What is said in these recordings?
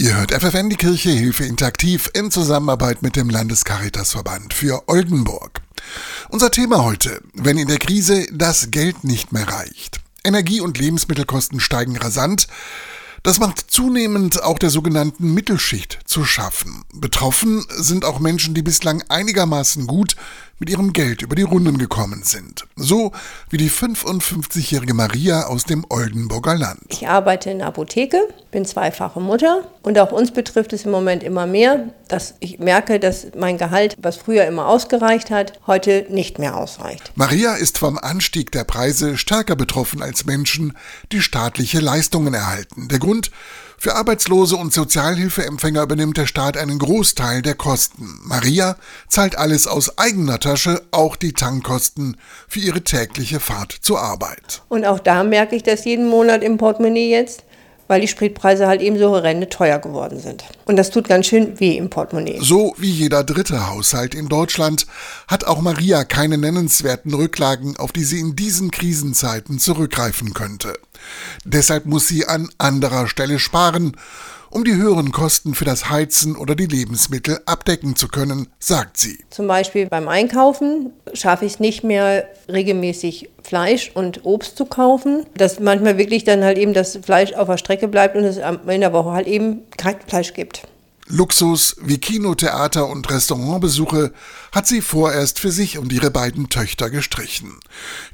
Ihr hört FFN die Kirche Hilfe Interaktiv in Zusammenarbeit mit dem Landescaritasverband für Oldenburg. Unser Thema heute, wenn in der Krise das Geld nicht mehr reicht. Energie- und Lebensmittelkosten steigen rasant. Das macht zunehmend auch der sogenannten Mittelschicht zu schaffen. Betroffen sind auch Menschen, die bislang einigermaßen gut mit ihrem Geld über die Runden gekommen sind. So wie die 55-jährige Maria aus dem Oldenburger Land. Ich arbeite in der Apotheke, bin zweifache Mutter und auch uns betrifft es im Moment immer mehr, dass ich merke, dass mein Gehalt, was früher immer ausgereicht hat, heute nicht mehr ausreicht. Maria ist vom Anstieg der Preise stärker betroffen als Menschen, die staatliche Leistungen erhalten. Der Grund für Arbeitslose und Sozialhilfeempfänger übernimmt der Staat einen Großteil der Kosten. Maria zahlt alles aus eigener Tasche, auch die Tankkosten für ihre tägliche Fahrt zur Arbeit. Und auch da merke ich das jeden Monat im Portemonnaie jetzt weil die Spritpreise halt eben so horrende teuer geworden sind. Und das tut ganz schön weh im Portemonnaie. So wie jeder dritte Haushalt in Deutschland hat auch Maria keine nennenswerten Rücklagen, auf die sie in diesen Krisenzeiten zurückgreifen könnte. Deshalb muss sie an anderer Stelle sparen um die höheren Kosten für das Heizen oder die Lebensmittel abdecken zu können, sagt sie. Zum Beispiel beim Einkaufen schaffe ich es nicht mehr regelmäßig Fleisch und Obst zu kaufen, dass manchmal wirklich dann halt eben das Fleisch auf der Strecke bleibt und es in der Woche halt eben kein Fleisch gibt. Luxus wie Kino, Theater und Restaurantbesuche hat sie vorerst für sich und ihre beiden Töchter gestrichen.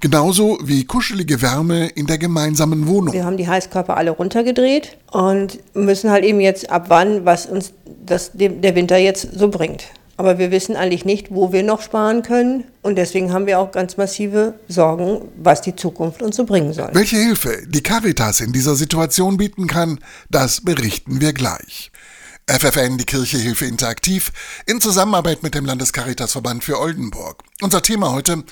Genauso wie kuschelige Wärme in der gemeinsamen Wohnung. Wir haben die Heißkörper alle runtergedreht und müssen halt eben jetzt abwann, was uns das, der Winter jetzt so bringt. Aber wir wissen eigentlich nicht, wo wir noch sparen können. Und deswegen haben wir auch ganz massive Sorgen, was die Zukunft uns so bringen soll. Welche Hilfe die Caritas in dieser Situation bieten kann, das berichten wir gleich. FFN, die Kirche Hilfe Interaktiv, in Zusammenarbeit mit dem Landescaritasverband für Oldenburg. Unser Thema heute,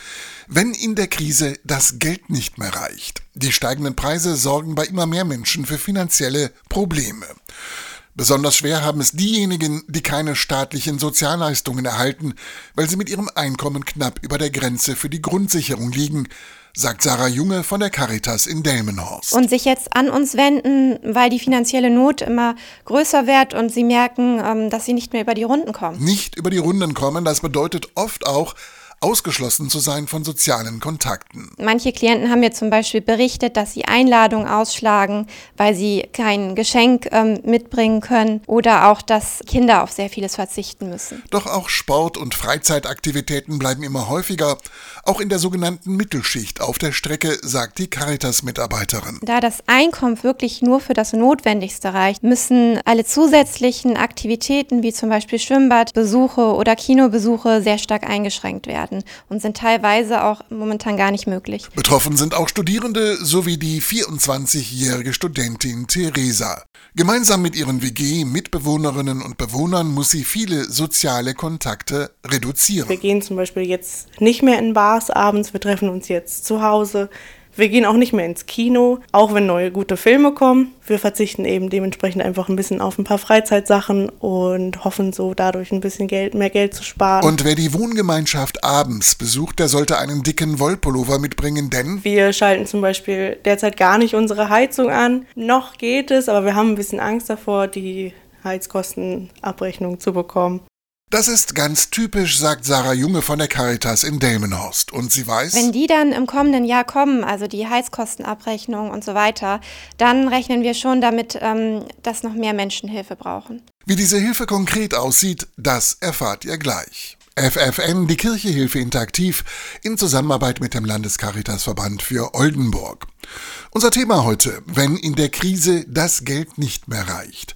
wenn in der Krise das Geld nicht mehr reicht. Die steigenden Preise sorgen bei immer mehr Menschen für finanzielle Probleme. Besonders schwer haben es diejenigen, die keine staatlichen Sozialleistungen erhalten, weil sie mit ihrem Einkommen knapp über der Grenze für die Grundsicherung liegen, sagt Sarah Junge von der Caritas in Delmenhorst. Und sich jetzt an uns wenden, weil die finanzielle Not immer größer wird und sie merken, ähm, dass sie nicht mehr über die Runden kommen. Nicht über die Runden kommen, das bedeutet oft auch, ausgeschlossen zu sein von sozialen Kontakten. Manche Klienten haben mir zum Beispiel berichtet, dass sie Einladungen ausschlagen, weil sie kein Geschenk ähm, mitbringen können oder auch, dass Kinder auf sehr vieles verzichten müssen. Doch auch Sport- und Freizeitaktivitäten bleiben immer häufiger, auch in der sogenannten Mittelschicht auf der Strecke, sagt die Caritas-Mitarbeiterin. Da das Einkommen wirklich nur für das Notwendigste reicht, müssen alle zusätzlichen Aktivitäten wie zum Beispiel Schwimmbadbesuche oder Kinobesuche sehr stark eingeschränkt werden werden und sind teilweise auch momentan gar nicht möglich. Betroffen sind auch Studierende sowie die 24-jährige Studentin Theresa. Gemeinsam mit ihren WG-Mitbewohnerinnen und Bewohnern muss sie viele soziale Kontakte reduzieren. Wir gehen zum Beispiel jetzt nicht mehr in Bars abends, wir treffen uns jetzt zu Hause. Wir gehen auch nicht mehr ins Kino, auch wenn neue gute Filme kommen. Wir verzichten eben dementsprechend einfach ein bisschen auf ein paar Freizeitsachen und hoffen so dadurch ein bisschen Geld, mehr Geld zu sparen. Und wer die Wohngemeinschaft abends besucht, der sollte einen dicken Wollpullover mitbringen, denn wir schalten zum Beispiel derzeit gar nicht unsere Heizung an. Noch geht es, aber wir haben ein bisschen Angst davor, die Heizkostenabrechnung zu bekommen. Das ist ganz typisch, sagt Sarah Junge von der Caritas in Delmenhorst. Und sie weiß, wenn die dann im kommenden Jahr kommen, also die Heizkostenabrechnung und so weiter, dann rechnen wir schon damit, ähm, dass noch mehr Menschen Hilfe brauchen. Wie diese Hilfe konkret aussieht, das erfahrt ihr gleich. FFN, die Kirche Hilfe Interaktiv, in Zusammenarbeit mit dem Landescaritasverband für Oldenburg. Unser Thema heute, wenn in der Krise das Geld nicht mehr reicht.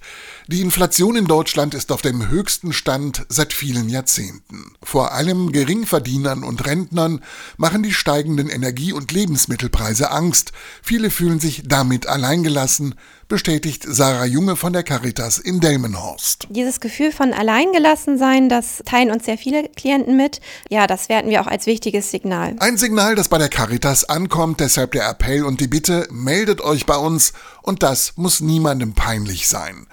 Die Inflation in Deutschland ist auf dem höchsten Stand seit vielen Jahrzehnten. Vor allem Geringverdienern und Rentnern machen die steigenden Energie- und Lebensmittelpreise Angst. Viele fühlen sich damit alleingelassen, bestätigt Sarah Junge von der Caritas in Delmenhorst. Dieses Gefühl von Alleingelassensein, das teilen uns sehr viele Klienten mit. Ja, das werten wir auch als wichtiges Signal. Ein Signal, das bei der Caritas ankommt, deshalb der Appell und die Bitte, meldet euch bei uns und das muss niemandem peinlich sein.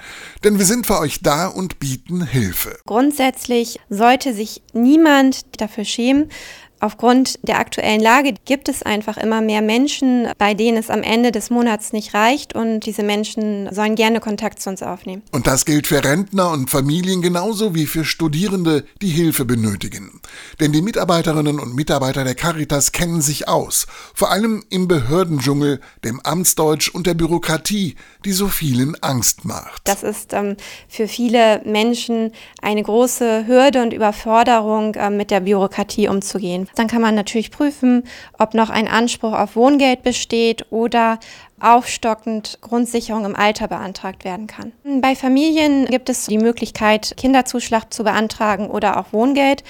Denn wir sind für euch da und bieten Hilfe. Grundsätzlich sollte sich niemand dafür schämen, Aufgrund der aktuellen Lage gibt es einfach immer mehr Menschen, bei denen es am Ende des Monats nicht reicht und diese Menschen sollen gerne Kontakt zu uns aufnehmen. Und das gilt für Rentner und Familien genauso wie für Studierende, die Hilfe benötigen. Denn die Mitarbeiterinnen und Mitarbeiter der Caritas kennen sich aus, vor allem im Behördendschungel, dem Amtsdeutsch und der Bürokratie, die so vielen Angst macht. Das ist ähm, für viele Menschen eine große Hürde und Überforderung, äh, mit der Bürokratie umzugehen. Dann kann man natürlich prüfen, ob noch ein Anspruch auf Wohngeld besteht oder aufstockend Grundsicherung im Alter beantragt werden kann. Bei Familien gibt es die Möglichkeit, Kinderzuschlag zu beantragen oder auch Wohngeld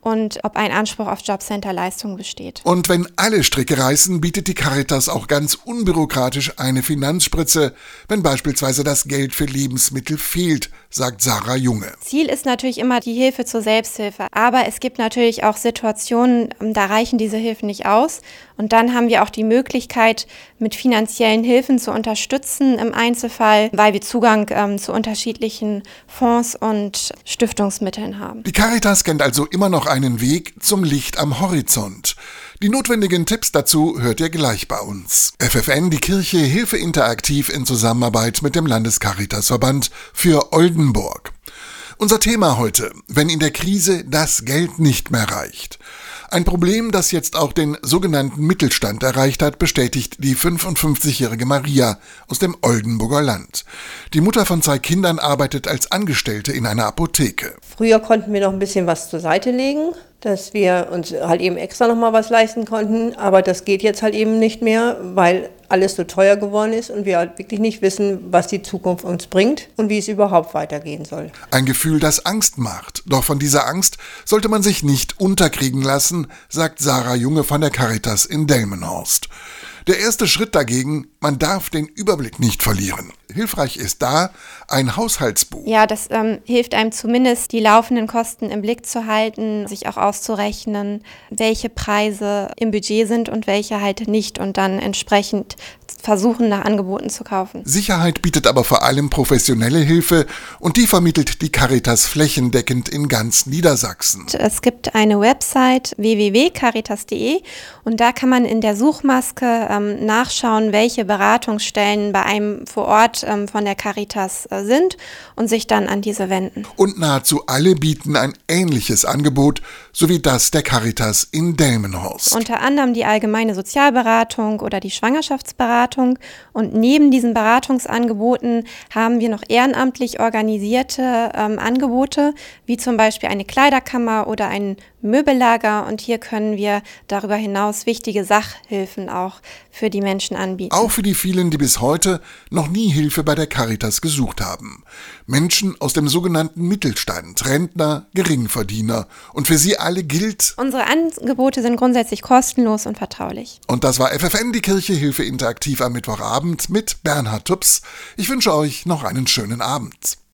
und ob ein Anspruch auf Jobcenter-Leistung besteht. Und wenn alle Stricke reißen, bietet die Caritas auch ganz unbürokratisch eine Finanzspritze, wenn beispielsweise das Geld für Lebensmittel fehlt, sagt Sarah Junge. Ziel ist natürlich immer die Hilfe zur Selbsthilfe, aber es gibt natürlich auch Situationen, da reichen diese Hilfen nicht aus und dann haben wir auch die Möglichkeit, mit finanziellen Hilfen zu unterstützen im Einzelfall, weil wir Zugang ähm, zu unterschiedlichen Fonds und Stiftungsmitteln haben. Die Caritas kennt also immer noch einen Weg zum Licht am Horizont. Die notwendigen Tipps dazu hört ihr gleich bei uns. FFN, die Kirche Hilfe Interaktiv in Zusammenarbeit mit dem Landescaritasverband für Oldenburg. Unser Thema heute, wenn in der Krise das Geld nicht mehr reicht. Ein Problem, das jetzt auch den sogenannten Mittelstand erreicht hat, bestätigt die 55-jährige Maria aus dem Oldenburger Land. Die Mutter von zwei Kindern arbeitet als Angestellte in einer Apotheke. Früher konnten wir noch ein bisschen was zur Seite legen dass wir uns halt eben extra nochmal was leisten konnten. Aber das geht jetzt halt eben nicht mehr, weil alles so teuer geworden ist und wir halt wirklich nicht wissen, was die Zukunft uns bringt und wie es überhaupt weitergehen soll. Ein Gefühl, das Angst macht. Doch von dieser Angst sollte man sich nicht unterkriegen lassen, sagt Sarah Junge von der Caritas in Delmenhorst. Der erste Schritt dagegen, man darf den Überblick nicht verlieren. Hilfreich ist da ein Haushaltsbuch. Ja, das ähm, hilft einem zumindest, die laufenden Kosten im Blick zu halten, sich auch auszurechnen, welche Preise im Budget sind und welche halt nicht und dann entsprechend versuchen, nach Angeboten zu kaufen. Sicherheit bietet aber vor allem professionelle Hilfe und die vermittelt die Caritas flächendeckend in ganz Niedersachsen. Es gibt eine Website www.caritas.de und da kann man in der Suchmaske ähm, nachschauen, welche Beratungsstellen bei einem vor Ort ähm, von der Caritas äh, sind und sich dann an diese wenden. Und nahezu alle bieten ein ähnliches Angebot, sowie das der Caritas in Delmenhorst. Unter anderem die allgemeine Sozialberatung oder die Schwangerschaftsberatung. Und neben diesen Beratungsangeboten haben wir noch ehrenamtlich organisierte ähm, Angebote, wie zum Beispiel eine Kleiderkammer oder ein Möbellager und hier können wir darüber hinaus wichtige Sachhilfen auch für die Menschen anbieten. Auch für die vielen, die bis heute noch nie Hilfe bei der Caritas gesucht haben. Menschen aus dem sogenannten Mittelstand, Rentner, Geringverdiener. Und für sie alle gilt. Unsere Angebote sind grundsätzlich kostenlos und vertraulich. Und das war FFN, die Kirche Hilfe Interaktiv am Mittwochabend mit Bernhard Tups. Ich wünsche euch noch einen schönen Abend.